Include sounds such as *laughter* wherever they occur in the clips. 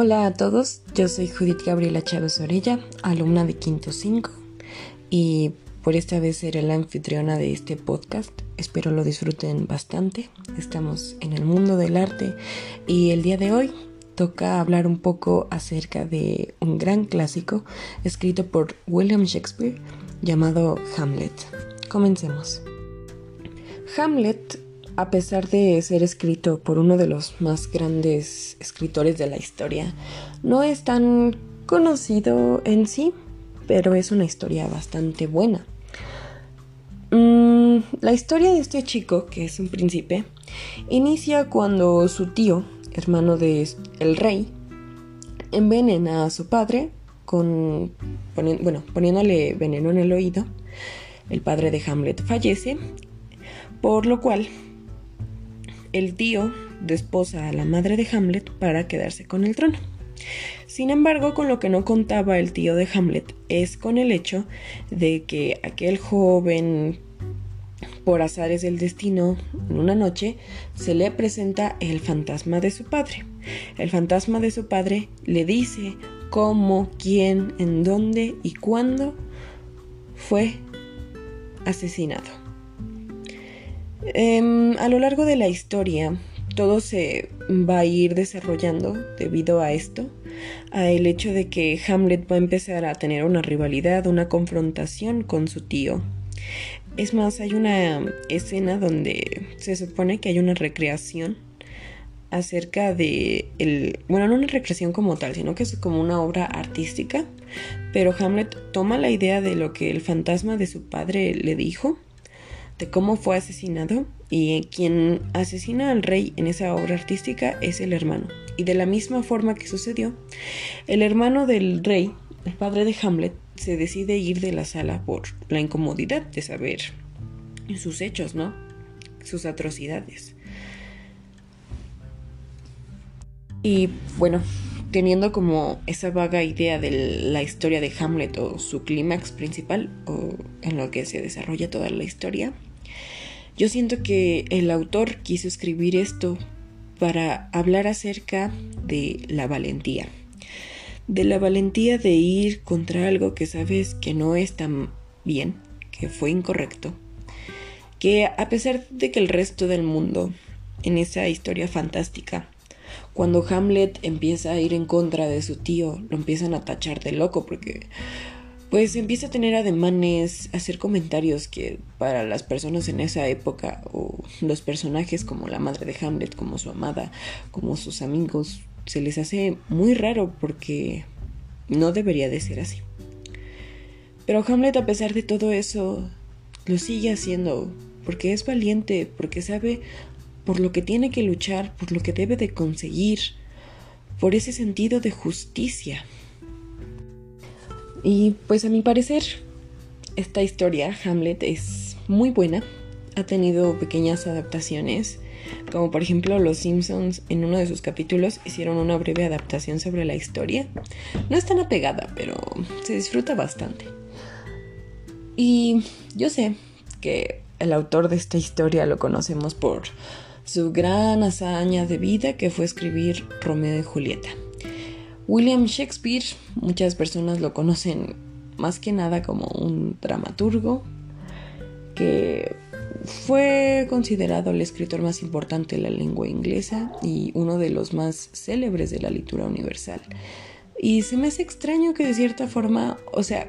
Hola a todos, yo soy Judith Gabriela Chávez Orella, alumna de Quinto 5 y por esta vez seré la anfitriona de este podcast. Espero lo disfruten bastante. Estamos en el mundo del arte y el día de hoy toca hablar un poco acerca de un gran clásico escrito por William Shakespeare llamado Hamlet. Comencemos. Hamlet a pesar de ser escrito por uno de los más grandes escritores de la historia, no es tan conocido en sí, pero es una historia bastante buena. Mm, la historia de este chico, que es un príncipe, inicia cuando su tío, hermano de el rey, envenena a su padre con, bueno, poniéndole veneno en el oído. El padre de Hamlet fallece, por lo cual el tío desposa a la madre de Hamlet para quedarse con el trono. Sin embargo, con lo que no contaba el tío de Hamlet es con el hecho de que aquel joven, por azares del destino, en una noche se le presenta el fantasma de su padre. El fantasma de su padre le dice cómo, quién, en dónde y cuándo fue asesinado. Em, a lo largo de la historia, todo se va a ir desarrollando debido a esto, a el hecho de que Hamlet va a empezar a tener una rivalidad, una confrontación con su tío. Es más, hay una escena donde se supone que hay una recreación acerca de el, bueno, no una recreación como tal, sino que es como una obra artística, pero Hamlet toma la idea de lo que el fantasma de su padre le dijo de cómo fue asesinado y quien asesina al rey en esa obra artística es el hermano. Y de la misma forma que sucedió, el hermano del rey, el padre de Hamlet, se decide ir de la sala por la incomodidad de saber sus hechos, ¿no? Sus atrocidades. Y bueno, teniendo como esa vaga idea de la historia de Hamlet o su clímax principal o en lo que se desarrolla toda la historia, yo siento que el autor quiso escribir esto para hablar acerca de la valentía. De la valentía de ir contra algo que sabes que no es tan bien, que fue incorrecto. Que a pesar de que el resto del mundo, en esa historia fantástica, cuando Hamlet empieza a ir en contra de su tío, lo empiezan a tachar de loco porque pues empieza a tener ademanes, a hacer comentarios que para las personas en esa época o los personajes como la madre de Hamlet, como su amada, como sus amigos, se les hace muy raro porque no debería de ser así. Pero Hamlet a pesar de todo eso lo sigue haciendo porque es valiente, porque sabe por lo que tiene que luchar, por lo que debe de conseguir, por ese sentido de justicia. Y pues a mi parecer, esta historia, Hamlet, es muy buena. Ha tenido pequeñas adaptaciones, como por ejemplo Los Simpsons en uno de sus capítulos hicieron una breve adaptación sobre la historia. No es tan apegada, pero se disfruta bastante. Y yo sé que el autor de esta historia lo conocemos por su gran hazaña de vida que fue escribir Romeo y Julieta. William Shakespeare, muchas personas lo conocen más que nada como un dramaturgo que fue considerado el escritor más importante de la lengua inglesa y uno de los más célebres de la literatura universal. Y se me hace extraño que de cierta forma, o sea,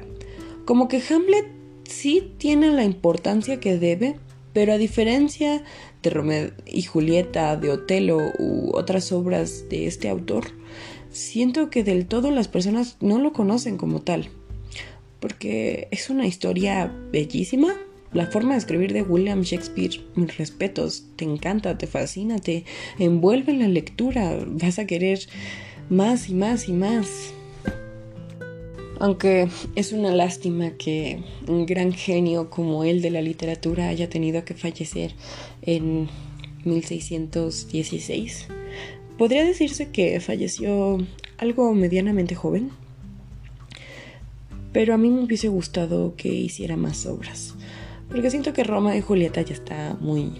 como que Hamlet sí tiene la importancia que debe, pero a diferencia de Romeo y Julieta, de Otelo u otras obras de este autor, siento que del todo las personas no lo conocen como tal. Porque es una historia bellísima. La forma de escribir de William Shakespeare, mis respetos, te encanta, te fascina, te envuelve en la lectura. Vas a querer más y más y más. Aunque es una lástima que un gran genio como él de la literatura haya tenido que fallecer en 1616 podría decirse que falleció algo medianamente joven, pero a mí me hubiese gustado que hiciera más obras, porque siento que Roma y Julieta ya está muy,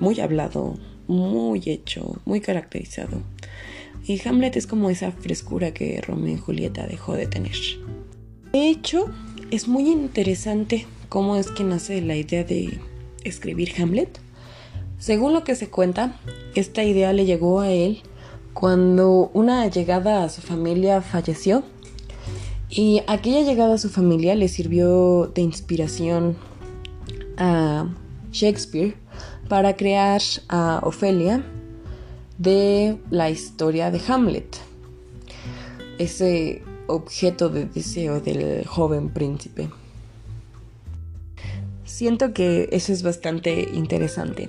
muy hablado, muy hecho, muy caracterizado. Y Hamlet es como esa frescura que Romeo y Julieta dejó de tener. De hecho, es muy interesante cómo es que nace la idea de escribir Hamlet. Según lo que se cuenta, esta idea le llegó a él cuando una llegada a su familia falleció y aquella llegada a su familia le sirvió de inspiración a Shakespeare para crear a Ofelia de la historia de Hamlet, ese objeto de deseo del joven príncipe. Siento que eso es bastante interesante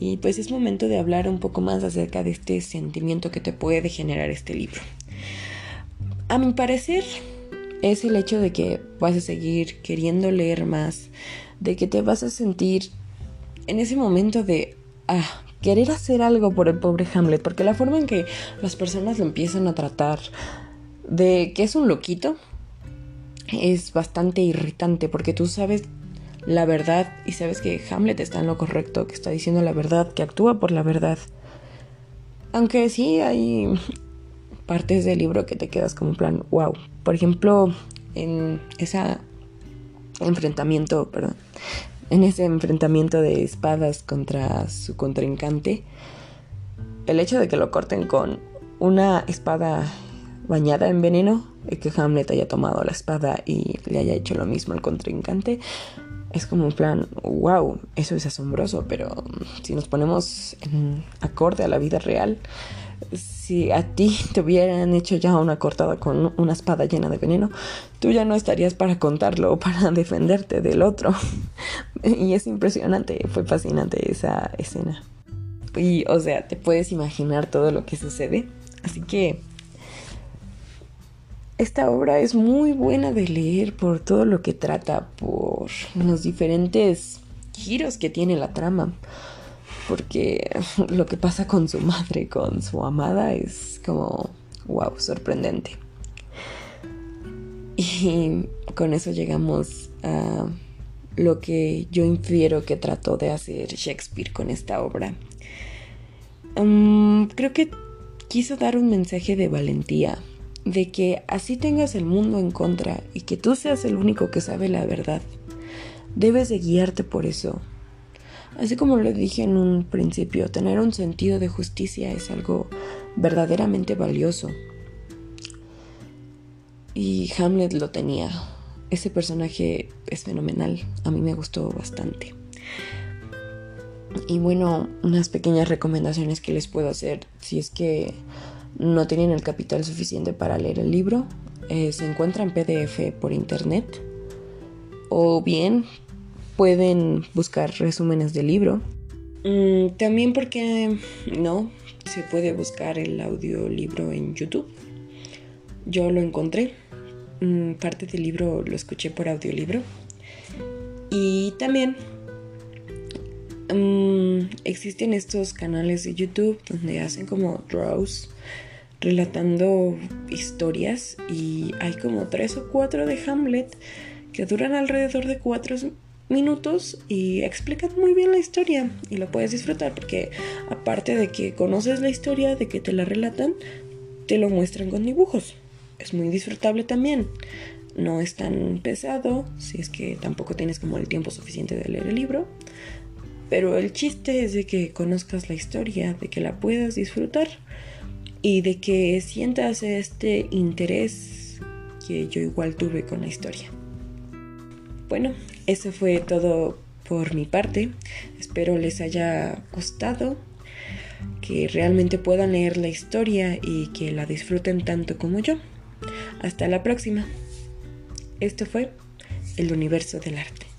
y pues es momento de hablar un poco más acerca de este sentimiento que te puede generar este libro. A mi parecer es el hecho de que vas a seguir queriendo leer más, de que te vas a sentir en ese momento de ah, querer hacer algo por el pobre Hamlet, porque la forma en que las personas lo empiezan a tratar de que es un loquito es bastante irritante, porque tú sabes la verdad y sabes que Hamlet está en lo correcto, que está diciendo la verdad, que actúa por la verdad. Aunque sí hay *laughs* partes del libro que te quedas como plan, wow. Por ejemplo, en ese enfrentamiento, perdón, en ese enfrentamiento de espadas contra su contrincante, el hecho de que lo corten con una espada bañada en veneno y que Hamlet haya tomado la espada y le haya hecho lo mismo al contrincante, es como un plan, wow, eso es asombroso, pero si nos ponemos en acorde a la vida real, si a ti te hubieran hecho ya una cortada con una espada llena de veneno, tú ya no estarías para contarlo o para *laughs* defenderte del otro. y es impresionante, fue fascinante esa escena. Y, o sea, te puedes imaginar todo lo que sucede. Así que esta obra es muy buena de leer por todo lo que trata, por los diferentes giros que tiene la trama porque *laughs* lo que pasa con su madre, con su amada, es como, wow, sorprendente. Y con eso llegamos a lo que yo infiero que trató de hacer Shakespeare con esta obra. Mm, creo que quiso dar un mensaje de valentía, de que así tengas el mundo en contra y que tú seas el único que sabe la verdad. Debes de guiarte por eso, Así como lo dije en un principio, tener un sentido de justicia es algo verdaderamente valioso. Y Hamlet lo tenía. Ese personaje es fenomenal. A mí me gustó bastante. Y bueno, unas pequeñas recomendaciones que les puedo hacer si es que no tienen el capital suficiente para leer el libro. Eh, se encuentra en PDF por internet. O bien pueden buscar resúmenes del libro. Mm, también porque no, se puede buscar el audiolibro en YouTube. Yo lo encontré. Mm, parte del libro lo escuché por audiolibro. Y también mm, existen estos canales de YouTube donde hacen como draws relatando historias y hay como tres o cuatro de Hamlet que duran alrededor de cuatro minutos y explican muy bien la historia y lo puedes disfrutar porque aparte de que conoces la historia, de que te la relatan, te lo muestran con dibujos. Es muy disfrutable también. No es tan pesado si es que tampoco tienes como el tiempo suficiente de leer el libro. Pero el chiste es de que conozcas la historia, de que la puedas disfrutar y de que sientas este interés que yo igual tuve con la historia. Bueno, eso fue todo por mi parte. Espero les haya gustado, que realmente puedan leer la historia y que la disfruten tanto como yo. Hasta la próxima. Esto fue el universo del arte.